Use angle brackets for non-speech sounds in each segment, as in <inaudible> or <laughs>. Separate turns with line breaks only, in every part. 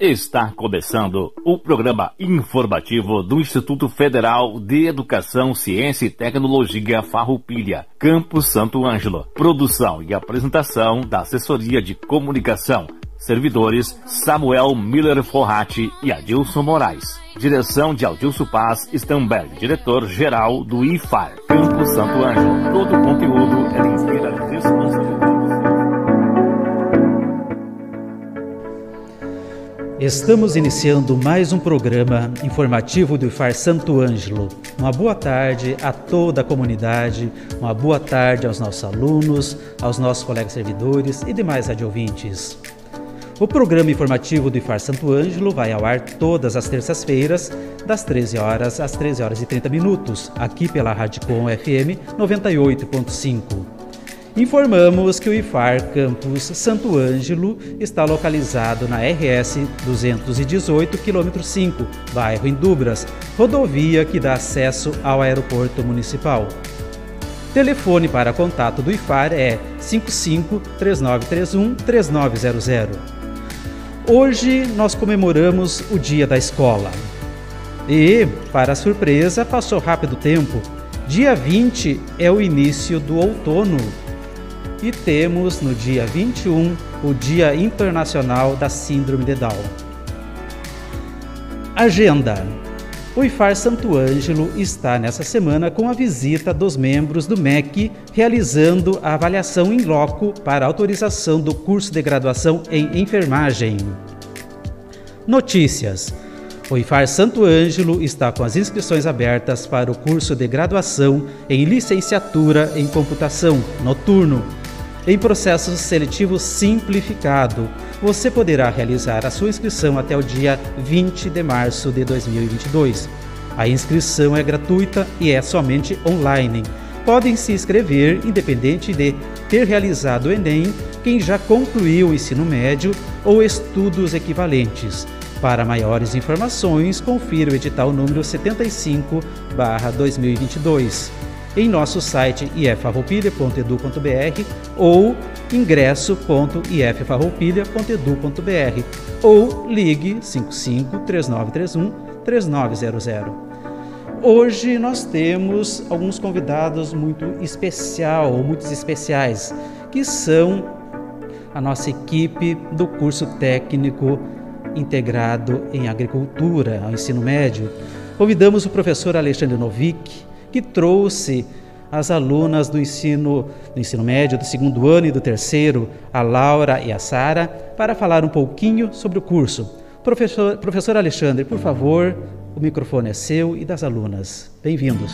Está começando o programa informativo do Instituto Federal de Educação, Ciência e Tecnologia Farroupilha, Campus Santo Ângelo. Produção e apresentação da Assessoria de Comunicação. Servidores Samuel Miller Forrati e Adilson Moraes. Direção de Aldilson Paz Stamberg, diretor-geral do IFAR, Campus Santo Ângelo. Todo o conteúdo é inteira responsabilidade.
Estamos iniciando mais um programa informativo do IFAR Santo Ângelo. Uma boa tarde a toda a comunidade, uma boa tarde aos nossos alunos, aos nossos colegas servidores e demais radiovintes. O programa informativo do IFAR Santo Ângelo vai ao ar todas as terças-feiras, das 13 horas às 13 horas e 30 minutos, aqui pela Rádio Com FM 98.5. Informamos que o IFAR Campus Santo Ângelo está localizado na RS 218, quilômetro 5, bairro Indubras, rodovia que dá acesso ao aeroporto municipal. Telefone para contato do IFAR é 55 3931 3900. Hoje nós comemoramos o Dia da Escola. E, para surpresa, passou rápido tempo. Dia 20 é o início do outono e temos no dia 21 o Dia Internacional da Síndrome de Down. Agenda: O IFAR Santo Ângelo está nessa semana com a visita dos membros do MEC, realizando a avaliação em loco para autorização do curso de graduação em enfermagem. Notícias: o IFAR Santo Ângelo está com as inscrições abertas para o curso de graduação em licenciatura em computação noturno em processo seletivo simplificado. Você poderá realizar a sua inscrição até o dia 20 de março de 2022. A inscrição é gratuita e é somente online. Podem se inscrever, independente de ter realizado o Enem, quem já concluiu o ensino médio ou estudos equivalentes. Para maiores informações, confira o edital número 75/2022 em nosso site iffarroupilha.edu.br ou ingresso.iffarroupilha.edu.br ou ligue 55 3931 3900. Hoje nós temos alguns convidados muito especial, ou muitos especiais, que são a nossa equipe do curso técnico integrado em agricultura, ao ensino médio. Convidamos o professor Alexandre Novick, que trouxe as alunas do ensino, do ensino médio, do segundo ano e do terceiro, a Laura e a Sara, para falar um pouquinho sobre o curso. Professor, professor Alexandre, por favor, o microfone é seu e das alunas. Bem-vindos.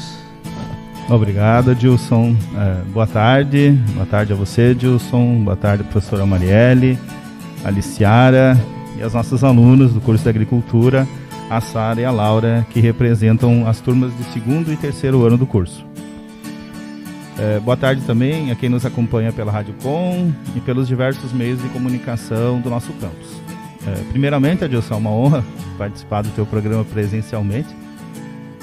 Obrigado, Edilson. É, boa tarde. Boa tarde a você, Edilson. Boa tarde, professora Marielle, Aliciara e as nossas alunas do curso de Agricultura a Sara e a Laura, que representam as turmas de segundo e terceiro ano do curso. É, boa tarde também a quem nos acompanha pela Rádio Com e pelos diversos meios de comunicação do nosso campus. É, primeiramente, Adilson, é uma honra participar do teu programa presencialmente.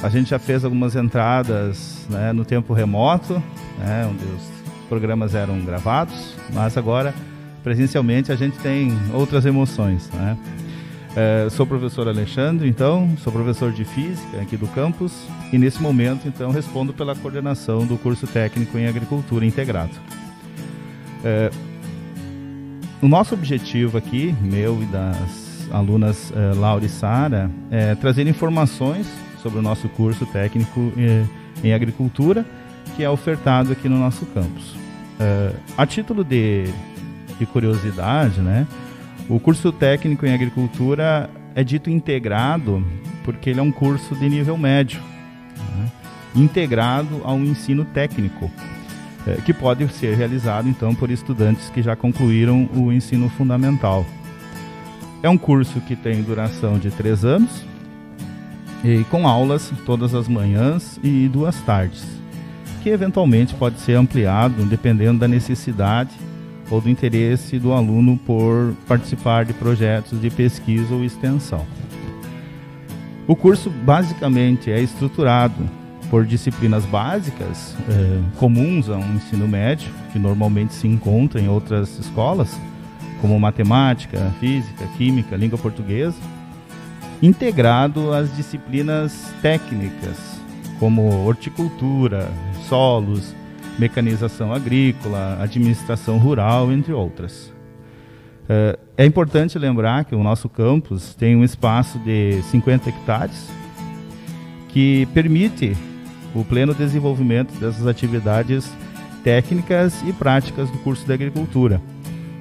A gente já fez algumas entradas né, no tempo remoto, né, onde os programas eram gravados, mas agora presencialmente a gente tem outras emoções. Né? É, sou professor Alexandre, então, sou professor de Física aqui do campus e nesse momento, então, respondo pela coordenação do curso técnico em Agricultura Integrado. É, o nosso objetivo aqui, meu e das alunas é, Laura e Sara, é trazer informações sobre o nosso curso técnico é, em Agricultura, que é ofertado aqui no nosso campus. É, a título de, de curiosidade, né? O curso técnico em agricultura é dito integrado porque ele é um curso de nível médio, né? integrado ao ensino técnico, é, que pode ser realizado então por estudantes que já concluíram o ensino fundamental. É um curso que tem duração de três anos e com aulas todas as manhãs e duas tardes, que eventualmente pode ser ampliado dependendo da necessidade ou do interesse do aluno por participar de projetos de pesquisa ou extensão. O curso basicamente é estruturado por disciplinas básicas eh, comuns a um ensino médio, que normalmente se encontra em outras escolas, como matemática, física, química, língua portuguesa, integrado às disciplinas técnicas, como horticultura, solos, mecanização agrícola, administração rural, entre outras. É, é importante lembrar que o nosso campus tem um espaço de 50 hectares que permite o pleno desenvolvimento dessas atividades técnicas e práticas do curso de agricultura.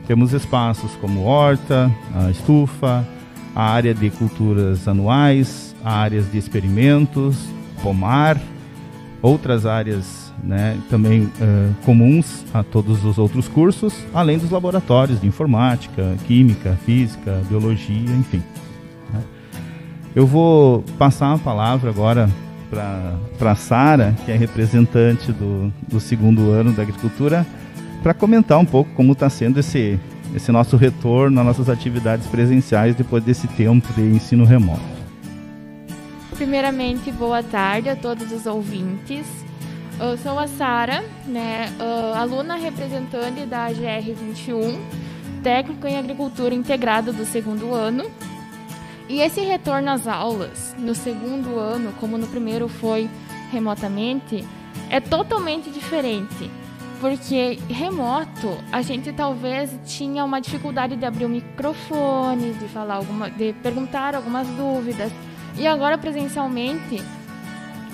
Temos espaços como horta, a estufa, a área de culturas anuais, áreas de experimentos, pomar, outras áreas né, também uh, comuns a todos os outros cursos, além dos laboratórios de informática, química, física, biologia, enfim. Né. Eu vou passar a palavra agora para a Sara, que é representante do, do segundo ano da agricultura, para comentar um pouco como está sendo esse, esse nosso retorno às nossas atividades presenciais depois desse tempo de ensino remoto.
Primeiramente, boa tarde a todos os ouvintes. Eu sou a Sara, né, aluna representante da GR21, técnico em agricultura integrada do segundo ano. E esse retorno às aulas no segundo ano, como no primeiro foi remotamente, é totalmente diferente. Porque remoto, a gente talvez tinha uma dificuldade de abrir o microfone, de falar alguma, de perguntar algumas dúvidas. E agora presencialmente,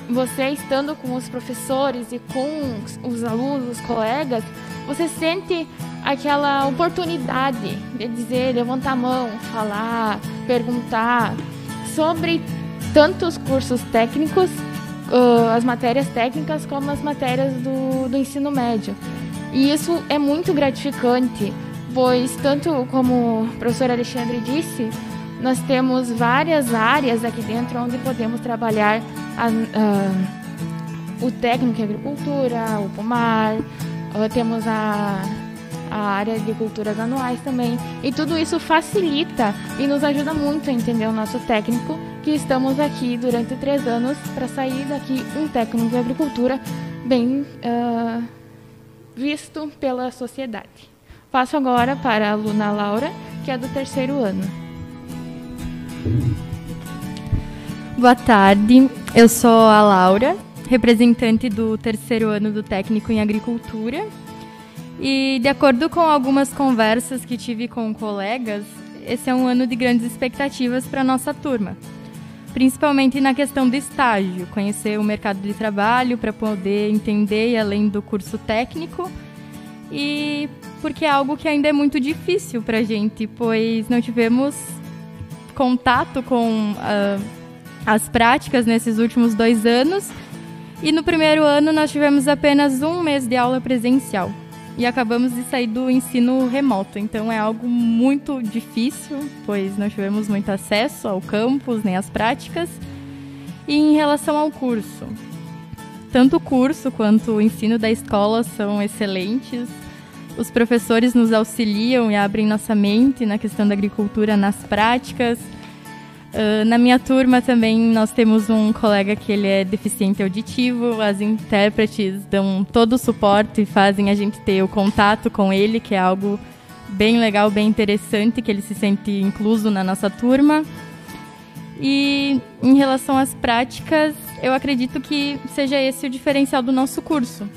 você estando com os professores e com os alunos, os colegas, você sente aquela oportunidade de dizer, levantar a mão, falar, perguntar sobre tantos cursos técnicos, as matérias técnicas, como as matérias do, do ensino médio. E isso é muito gratificante, pois, tanto como o professor Alexandre disse, nós temos várias áreas aqui dentro onde podemos trabalhar a, uh, o técnico em agricultura, o pomar, temos a a área de culturas anuais também. E tudo isso facilita e nos ajuda muito a entender o nosso técnico, que estamos aqui durante três anos para sair daqui um técnico de agricultura bem uh, visto pela sociedade. Passo agora para a aluna Laura, que é do terceiro ano.
Boa tarde, eu sou a Laura, representante do terceiro ano do técnico em agricultura e de acordo com algumas conversas que tive com colegas, esse é um ano de grandes expectativas para a nossa turma. Principalmente na questão do estágio, conhecer o mercado de trabalho para poder entender além do curso técnico. E porque é algo que ainda é muito difícil para a gente, pois não tivemos contato com uh, as práticas nesses últimos dois anos. E no primeiro ano nós tivemos apenas um mês de aula presencial e acabamos de sair do ensino remoto. Então é algo muito difícil, pois não tivemos muito acesso ao campus nem às práticas. E em relação ao curso, tanto o curso quanto o ensino da escola são excelentes. Os professores nos auxiliam e abrem nossa mente na questão da agricultura nas práticas. Uh, na minha turma também nós temos um colega que ele é deficiente auditivo, as intérpretes dão todo o suporte e fazem a gente ter o contato com ele, que é algo bem legal, bem interessante, que ele se sente incluso na nossa turma. E em relação às práticas, eu acredito que seja esse o diferencial do nosso curso.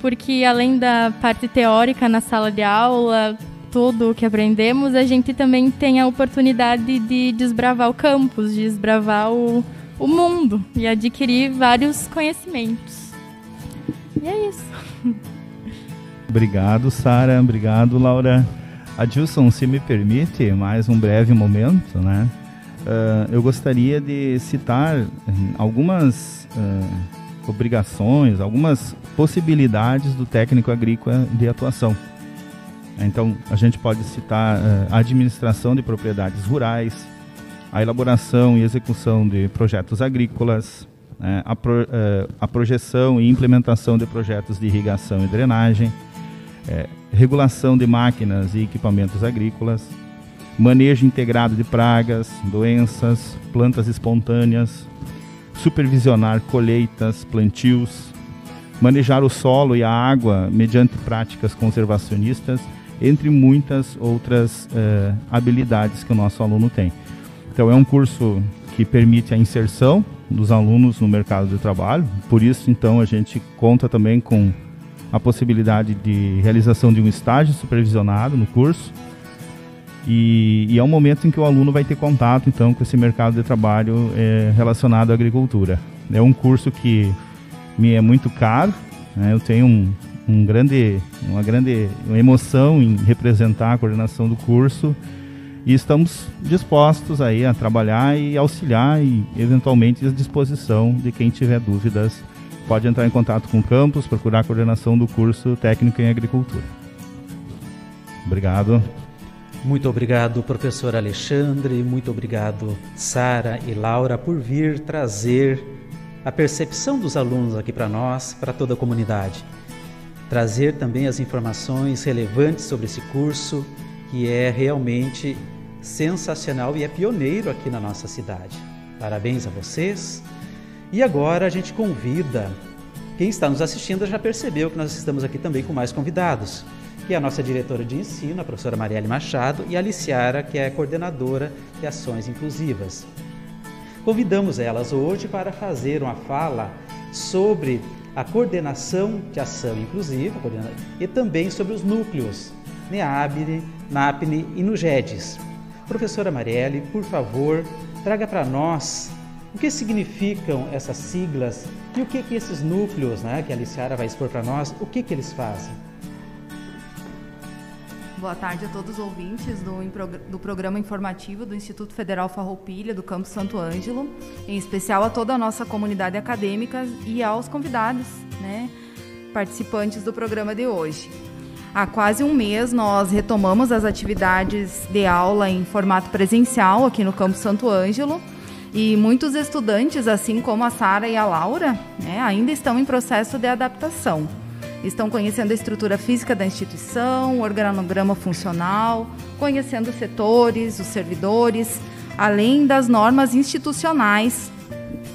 Porque além da parte teórica na sala de aula, tudo o que aprendemos, a gente também tem a oportunidade de desbravar o campus, de desbravar o, o mundo e adquirir vários conhecimentos. E é isso. <laughs>
Obrigado, Sara. Obrigado, Laura. Adilson, se me permite mais um breve momento, né? Uh, eu gostaria de citar algumas uh, obrigações, algumas possibilidades do técnico agrícola de atuação. Então, a gente pode citar uh, a administração de propriedades rurais, a elaboração e execução de projetos agrícolas, né, a, uh, a, projeção e implementação de projetos de irrigação e drenagem, uh, regulação de máquinas e equipamentos agrícolas, manejo integrado de pragas, doenças, plantas espontâneas, supervisionar colheitas, plantios, manejar o solo e a água mediante práticas conservacionistas entre muitas outras uh, habilidades que o nosso aluno tem. Então é um curso que permite a inserção dos alunos no mercado de trabalho. Por isso, então, a gente conta também com a possibilidade de realização de um estágio supervisionado no curso. E, e é um momento em que o aluno vai ter contato, então, com esse mercado de trabalho é, relacionado à agricultura. É um curso que me é muito caro. Né? Eu tenho um, um grande, uma grande emoção em representar a coordenação do curso e estamos dispostos aí a trabalhar e auxiliar e eventualmente à disposição de quem tiver dúvidas pode entrar em contato com o campus, procurar a coordenação do curso técnico em agricultura. Obrigado.
Muito obrigado, professor Alexandre, muito obrigado, Sara e Laura, por vir trazer a percepção dos alunos aqui para nós, para toda a comunidade. Trazer também as informações relevantes sobre esse curso, que é realmente sensacional e é pioneiro aqui na nossa cidade. Parabéns a vocês. E agora a gente convida, quem está nos assistindo já percebeu que nós estamos aqui também com mais convidados, que é a nossa diretora de ensino, a professora Marielle Machado, e a Aliciara, que é coordenadora de ações inclusivas. Convidamos elas hoje para fazer uma fala sobre a coordenação de ação inclusiva e também sobre os núcleos NEABNE, NAPNE e NUGEDES. Professora Marielle, por favor, traga para nós o que significam essas siglas e o que, que esses núcleos, né, que a Aliciara vai expor para nós, o que, que eles fazem?
Boa tarde a todos os ouvintes do, do programa informativo do Instituto Federal Farroupilha, do Campo Santo Ângelo, em especial a toda a nossa comunidade acadêmica e aos convidados, né, participantes do programa de hoje. Há quase um mês nós retomamos as atividades de aula em formato presencial aqui no Campo Santo Ângelo e muitos estudantes, assim como a Sara e a Laura, né, ainda estão em processo de adaptação. Estão conhecendo a estrutura física da instituição, o organograma funcional, conhecendo os setores, os servidores, além das normas institucionais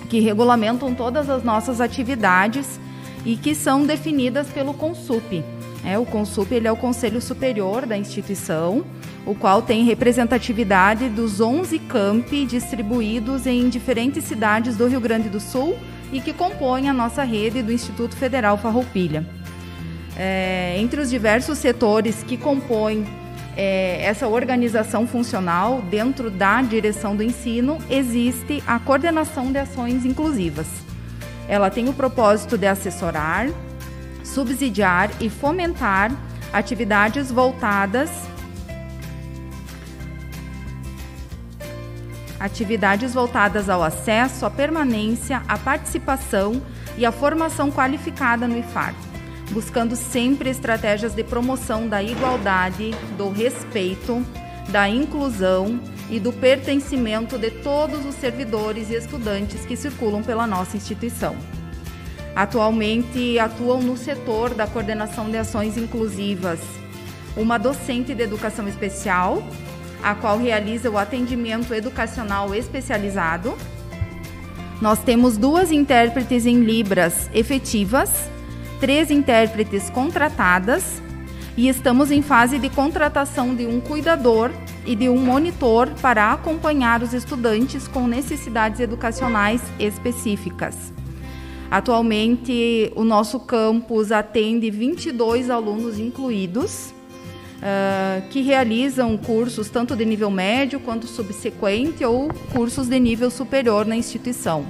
que regulamentam todas as nossas atividades e que são definidas pelo CONSUP, é, o CONSUP ele é o Conselho Superior da instituição, o qual tem representatividade dos 11 campi distribuídos em diferentes cidades do Rio Grande do Sul e que compõem a nossa rede do Instituto Federal Farroupilha. É, entre os diversos setores que compõem é, essa organização funcional dentro da direção do ensino, existe a coordenação de ações inclusivas. Ela tem o propósito de assessorar, subsidiar e fomentar atividades voltadas atividades voltadas ao acesso, à permanência, à participação e à formação qualificada no IFAR, buscando sempre estratégias de promoção da igualdade, do respeito, da inclusão e do pertencimento de todos os servidores e estudantes que circulam pela nossa instituição. Atualmente atuam no setor da coordenação de ações inclusivas uma docente de educação especial, a qual realiza o atendimento educacional especializado. Nós temos duas intérpretes em Libras efetivas, três intérpretes contratadas e estamos em fase de contratação de um cuidador e de um monitor para acompanhar os estudantes com necessidades educacionais específicas. Atualmente, o nosso campus atende 22 alunos incluídos, uh, que realizam cursos tanto de nível médio quanto subsequente ou cursos de nível superior na instituição.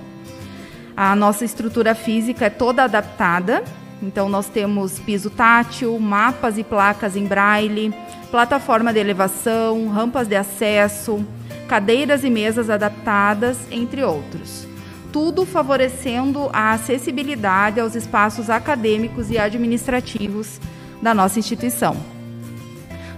A nossa estrutura física é toda adaptada, então nós temos piso tátil, mapas e placas em braille, plataforma de elevação, rampas de acesso, cadeiras e mesas adaptadas, entre outros tudo favorecendo a acessibilidade aos espaços acadêmicos e administrativos da nossa instituição.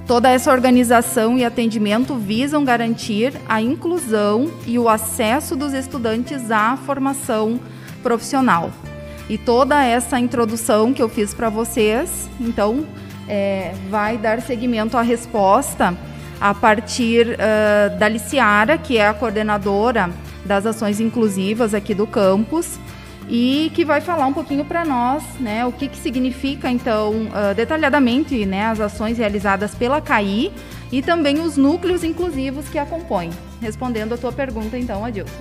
Toda essa organização e atendimento visam garantir a inclusão e o acesso dos estudantes à formação profissional. E toda essa introdução que eu fiz para vocês, então, é, vai dar seguimento à resposta a partir uh, da Liciara, que é a coordenadora das ações inclusivas aqui do campus e que vai falar um pouquinho para nós, né, o que, que significa então uh, detalhadamente, né, as ações realizadas pela CAI e também os núcleos inclusivos que a compõem. Respondendo a tua pergunta, então, Adilson.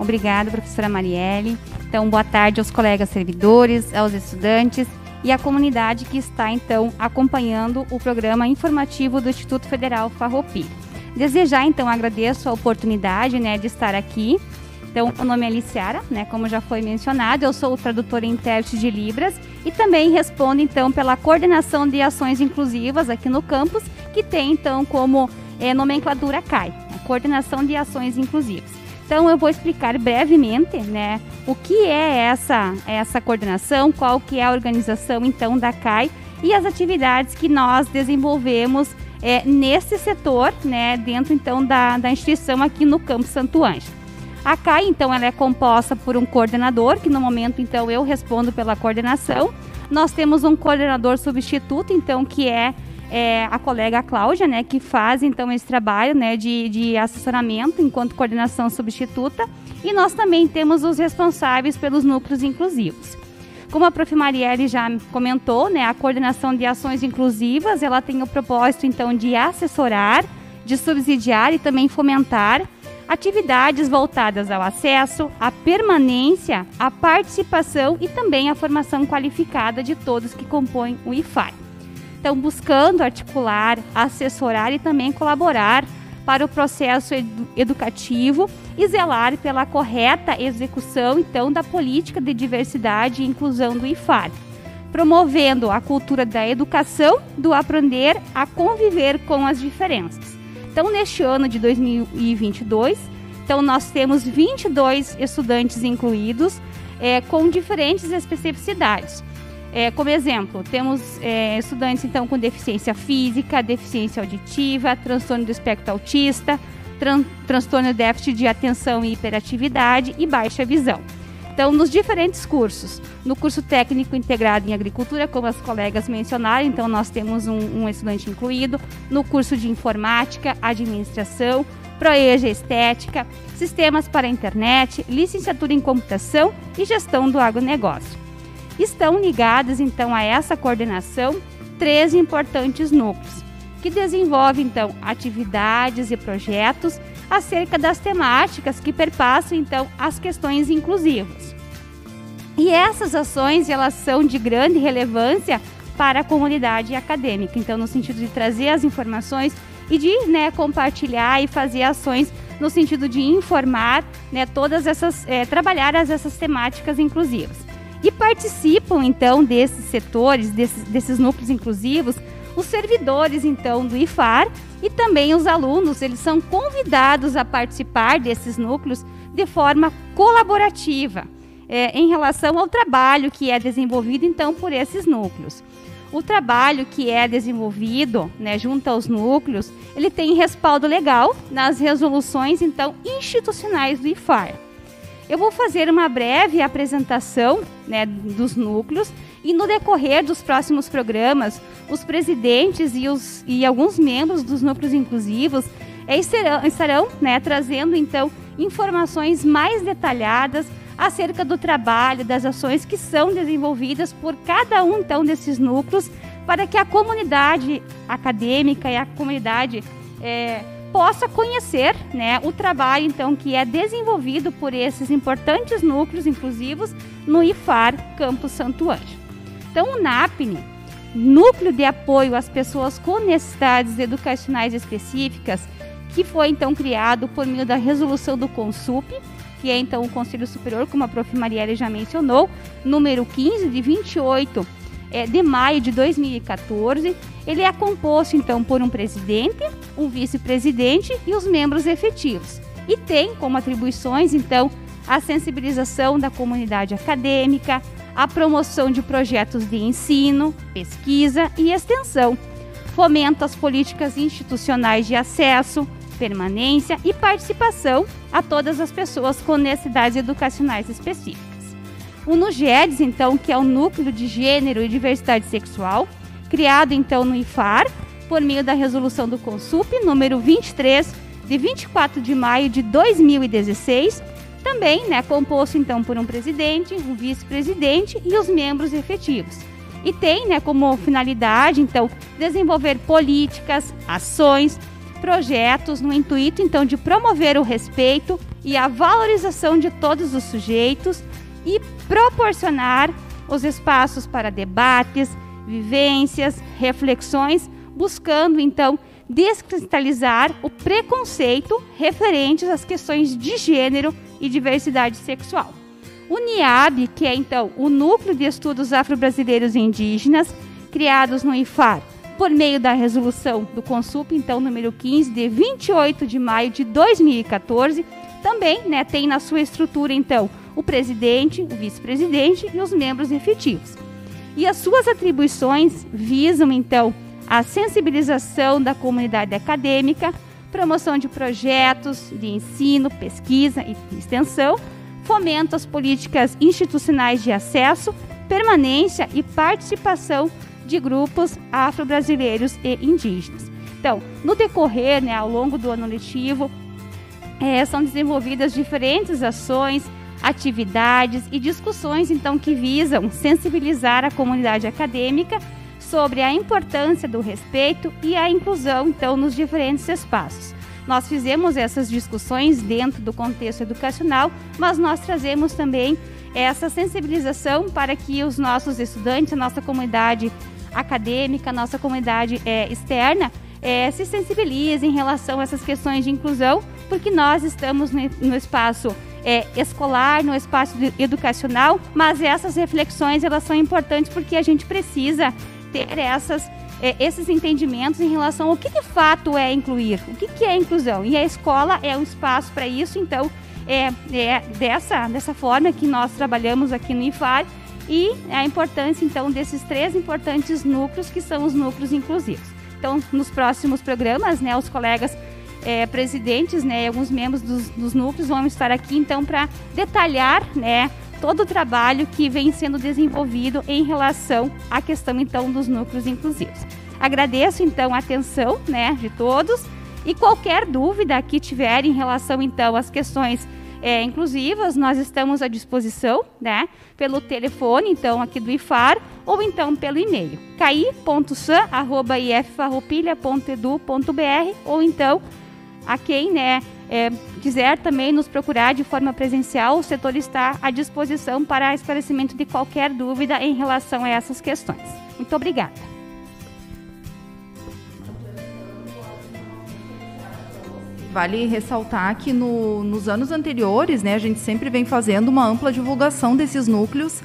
Obrigada, professora Marielle. Então, boa tarde aos colegas servidores, aos estudantes e à comunidade que está, então, acompanhando o programa informativo do Instituto Federal Farroupilha. Desejar, então, agradeço a oportunidade né, de estar aqui. Então, o nome é Aliciara, né, como já foi mencionado, eu sou tradutora e intérprete de Libras e também respondo, então, pela coordenação de ações inclusivas aqui no campus, que tem, então, como é, nomenclatura CAI, a Coordenação de Ações Inclusivas. Então, eu vou explicar brevemente, né, o que é essa, essa coordenação, qual que é a organização, então, da CAI e as atividades que nós desenvolvemos é, nesse setor, né, dentro então da, da instituição aqui no Campo Santo Ângelo. A CAI, então, ela é composta por um coordenador, que no momento, então, eu respondo pela coordenação. Nós temos um coordenador substituto, então, que é, é a colega Cláudia, né, que faz, então, esse trabalho, né, de, de assessoramento enquanto coordenação substituta. E nós também temos os responsáveis pelos núcleos inclusivos. Como a prof. Marielle já comentou, né, a coordenação de ações inclusivas, ela tem o propósito então de assessorar, de subsidiar e também fomentar atividades voltadas ao acesso, à permanência, à participação e também à formação qualificada de todos que compõem o IFAI. Então, buscando articular, assessorar e também colaborar para o processo educativo e zelar pela correta execução então da política de diversidade e inclusão do IFAR, promovendo a cultura da educação, do aprender a conviver com as diferenças. Então, neste ano de 2022, então nós temos 22 estudantes incluídos é, com diferentes especificidades. É, como exemplo, temos é, estudantes então com deficiência física, deficiência auditiva, transtorno do espectro autista, tran transtorno déficit de atenção e hiperatividade e baixa visão. Então, nos diferentes cursos, no curso técnico integrado em agricultura, como as colegas mencionaram, então nós temos um, um estudante incluído, no curso de informática, administração, Proeja Estética, Sistemas para a Internet, Licenciatura em Computação e Gestão do Agronegócio. Estão ligadas então a essa coordenação três importantes núcleos, que desenvolvem então atividades e projetos acerca das temáticas que perpassam então as questões inclusivas. E essas ações elas são de grande relevância para a comunidade acadêmica, então no sentido de trazer as informações e de né, compartilhar e fazer ações no sentido de informar né, todas essas, é, trabalhar as, essas temáticas inclusivas. E participam então desses setores, desses, desses núcleos inclusivos, os servidores então do IFAR e também os alunos, eles são convidados a participar desses núcleos de forma colaborativa é, em relação ao trabalho que é desenvolvido então por esses núcleos. O trabalho que é desenvolvido né, junto aos núcleos, ele tem respaldo legal nas resoluções então institucionais do IFAR. Eu vou fazer uma breve apresentação né, dos núcleos e no decorrer dos próximos programas, os presidentes e, os, e alguns membros dos núcleos inclusivos estarão, estarão né, trazendo então informações mais detalhadas acerca do trabalho, das ações que são desenvolvidas por cada um então desses núcleos para que a comunidade acadêmica e a comunidade é, possa conhecer né, o trabalho então que é desenvolvido por esses importantes núcleos inclusivos no IFAR Campus Santo Anjo. Então, o NAPNE, Núcleo de Apoio às Pessoas com Necessidades Educacionais Específicas, que foi então criado por meio da resolução do CONSUP, que é então o Conselho Superior, como a prof. Marielle já mencionou, número 15 de 28 é, de maio de 2014. Ele é composto então por um presidente, um vice-presidente e os membros efetivos. E tem como atribuições então a sensibilização da comunidade acadêmica, a promoção de projetos de ensino, pesquisa e extensão, fomenta as políticas institucionais de acesso, permanência e participação a todas as pessoas com necessidades educacionais específicas. O NUGEDS, então, que é o Núcleo de Gênero e Diversidade Sexual, criado então no IFAR, por meio da resolução do CONSUP, número 23, de 24 de maio de 2016, Também, né, composto então por um presidente, um vice-presidente e os membros efetivos. E tem, né, como finalidade, então, desenvolver políticas, ações, projetos no intuito então de promover o respeito e a valorização de todos os sujeitos e proporcionar os espaços para debates, vivências, reflexões, buscando então descristalizar o preconceito referentes às questões de gênero e diversidade sexual. O NIAB, que é então o Núcleo de Estudos Afro-Brasileiros e Indígenas, criados no IFAR por meio da resolução do Consup, então número 15, de 28 de maio de 2014, também né, tem na sua estrutura então o presidente, o vice-presidente e os membros efetivos. E as suas atribuições visam então a sensibilização da comunidade acadêmica, promoção de projetos de ensino, pesquisa e extensão, fomento às políticas institucionais de acesso, permanência e participação de grupos afro-brasileiros e indígenas. Então, no decorrer, né, ao longo do ano letivo, é, são desenvolvidas diferentes ações, atividades e discussões, então, que visam sensibilizar a comunidade acadêmica sobre a importância do respeito e a inclusão, então, nos diferentes espaços. Nós fizemos essas discussões dentro do contexto educacional, mas nós trazemos também essa sensibilização para que os nossos estudantes, a nossa comunidade acadêmica, a nossa comunidade é, externa, é, se sensibilizem em relação a essas questões de inclusão, porque nós estamos no, no espaço é, escolar, no espaço educacional, mas essas reflexões elas são importantes porque a gente precisa ter essas, é, esses entendimentos em relação ao que de fato é incluir, o que, que é inclusão. E a escola é um espaço para isso, então é, é dessa, dessa forma que nós trabalhamos aqui no IFAR e a importância então desses três importantes núcleos que são os núcleos inclusivos. Então, nos próximos programas, né, os colegas é, presidentes, né, alguns membros dos, dos núcleos vão estar aqui então para detalhar, né, todo o trabalho que vem sendo desenvolvido em relação à questão então dos núcleos inclusivos. Agradeço então a atenção, né, de todos e qualquer dúvida que tiver em relação então às questões é, inclusivas, nós estamos à disposição, né, pelo telefone então aqui do IFAR ou então pelo e-mail cai.san@iffarroupilha.edu.br ou então a quem, né, é, quiser também nos procurar de forma presencial, o setor está à disposição para esclarecimento de qualquer dúvida em relação a essas questões. Muito obrigada.
Vale ressaltar que no, nos anos anteriores, né, a gente sempre vem fazendo uma ampla divulgação desses núcleos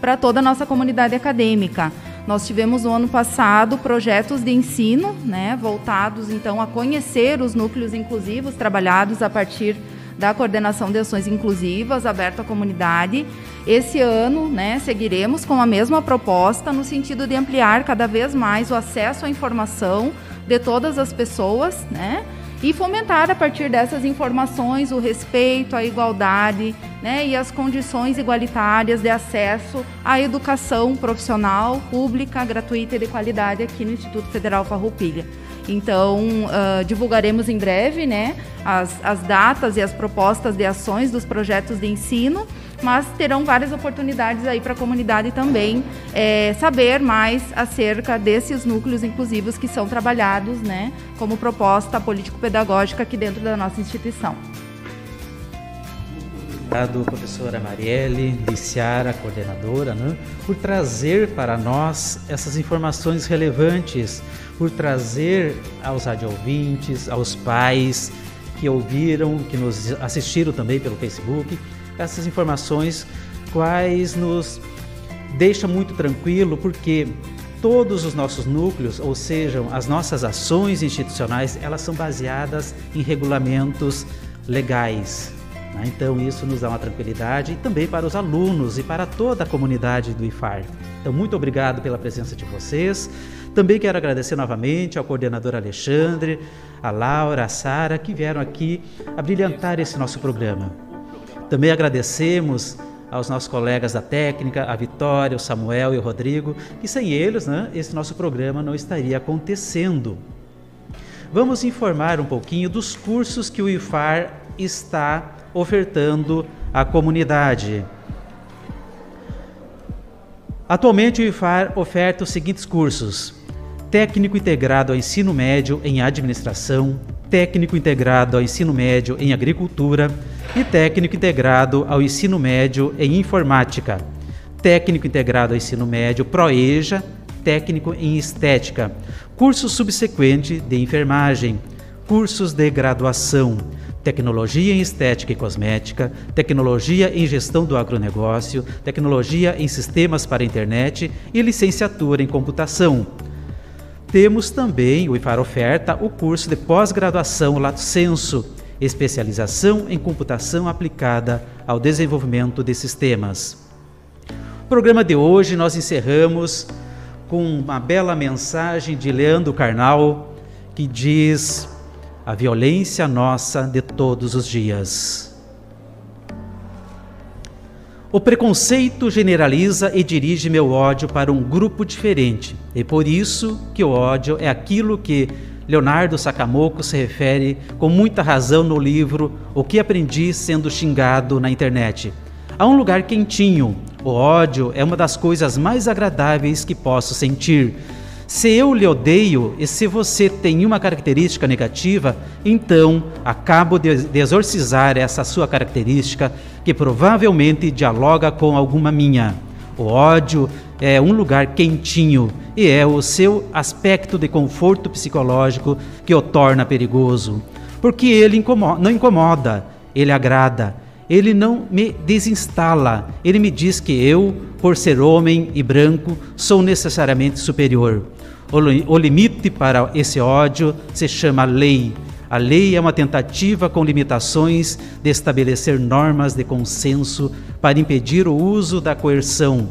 para toda a nossa comunidade acadêmica. Nós tivemos no ano passado projetos de ensino, né, voltados então a conhecer os núcleos inclusivos trabalhados a partir da coordenação de ações inclusivas aberto à comunidade. Esse ano, né, seguiremos com a mesma proposta no sentido de ampliar cada vez mais o acesso à informação de todas as pessoas, né? E fomentar a partir dessas informações o respeito, a igualdade né, e as condições igualitárias de acesso à educação profissional, pública, gratuita e de qualidade aqui no Instituto Federal Farroupilha. Então, uh, divulgaremos em breve né, as, as datas e as propostas de ações dos projetos de ensino mas terão várias oportunidades aí para a comunidade também é, saber mais acerca desses núcleos inclusivos que são trabalhados, né, como proposta político-pedagógica aqui dentro da nossa instituição.
Obrigado, professora Marielle, Liciara, coordenadora, né, por trazer para nós essas informações relevantes, por trazer aos radioouvintes, aos pais que ouviram, que nos assistiram também pelo Facebook, essas informações, quais nos deixa muito tranquilo, porque todos os nossos núcleos, ou seja, as nossas ações institucionais, elas são baseadas em regulamentos legais. Né? Então isso nos dá uma tranquilidade e também para os alunos e para toda a comunidade do IFAR. Então muito obrigado pela presença de vocês. Também quero agradecer novamente ao coordenador Alexandre, a Laura, a Sara, que vieram aqui a brilhantar esse nosso programa. Também agradecemos aos nossos colegas da técnica, a Vitória, o Samuel e o Rodrigo, que sem eles, né, esse nosso programa não estaria acontecendo. Vamos informar um pouquinho dos cursos que o IFAR está ofertando à comunidade. Atualmente o IFAR oferta os seguintes cursos: Técnico integrado ao ensino médio em administração, técnico integrado ao ensino médio em agricultura e técnico integrado ao ensino médio em informática, técnico integrado ao ensino médio ProEja, técnico em estética, curso subsequente de enfermagem, cursos de graduação, tecnologia em estética e cosmética, tecnologia em gestão do agronegócio, tecnologia em sistemas para a internet e licenciatura em computação. Temos também, o IFAR oferta, o curso de pós-graduação Lato Senso, especialização em computação aplicada ao desenvolvimento de sistemas. O programa de hoje nós encerramos com uma bela mensagem de Leandro Carnal que diz a violência nossa de todos os dias. O preconceito generaliza e dirige meu ódio para um grupo diferente, e por isso que o ódio é aquilo que Leonardo Sakamoto se refere com muita razão no livro O que aprendi sendo xingado na internet. Há um lugar quentinho. O ódio é uma das coisas mais agradáveis que posso sentir se eu lhe odeio e se você tem uma característica negativa, então acabo de exorcizar essa sua característica que provavelmente dialoga com alguma minha. O ódio é um lugar quentinho e é o seu aspecto de conforto psicológico que o torna perigoso. Porque ele incomoda, não incomoda, ele agrada. Ele não me desinstala. Ele me diz que eu, por ser homem e branco, sou necessariamente superior. O limite para esse ódio se chama lei. A lei é uma tentativa com limitações de estabelecer normas de consenso para impedir o uso da coerção.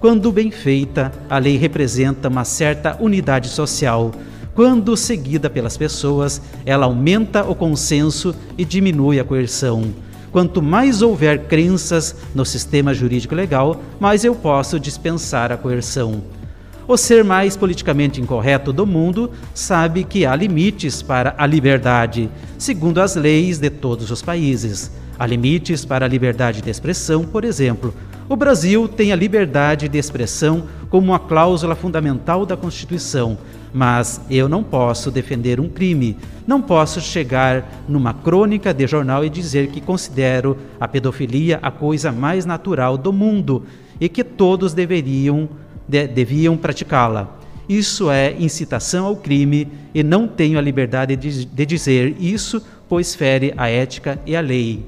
Quando bem feita, a lei representa uma certa unidade social. Quando seguida pelas pessoas, ela aumenta o consenso e diminui a coerção. Quanto mais houver crenças no sistema jurídico legal, mais eu posso dispensar a coerção. O ser mais politicamente incorreto do mundo sabe que há limites para a liberdade, segundo as leis de todos os países. Há limites para a liberdade de expressão, por exemplo. O Brasil tem a liberdade de expressão como uma cláusula fundamental da Constituição, mas eu não posso defender um crime. Não posso chegar numa crônica de jornal e dizer que considero a pedofilia a coisa mais natural do mundo e que todos deveriam de, deviam praticá-la. Isso é incitação ao crime e não tenho a liberdade de, de dizer isso, pois fere a ética e a lei.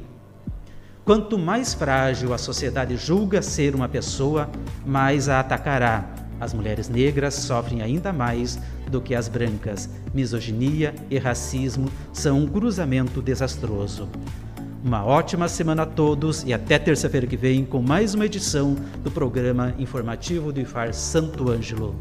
Quanto mais frágil a sociedade julga ser uma pessoa, mais a atacará. As mulheres negras sofrem ainda mais do que as brancas. Misoginia e racismo são um cruzamento desastroso. Uma ótima semana a todos e até terça-feira que vem com mais uma edição do programa informativo do IFAR Santo Ângelo.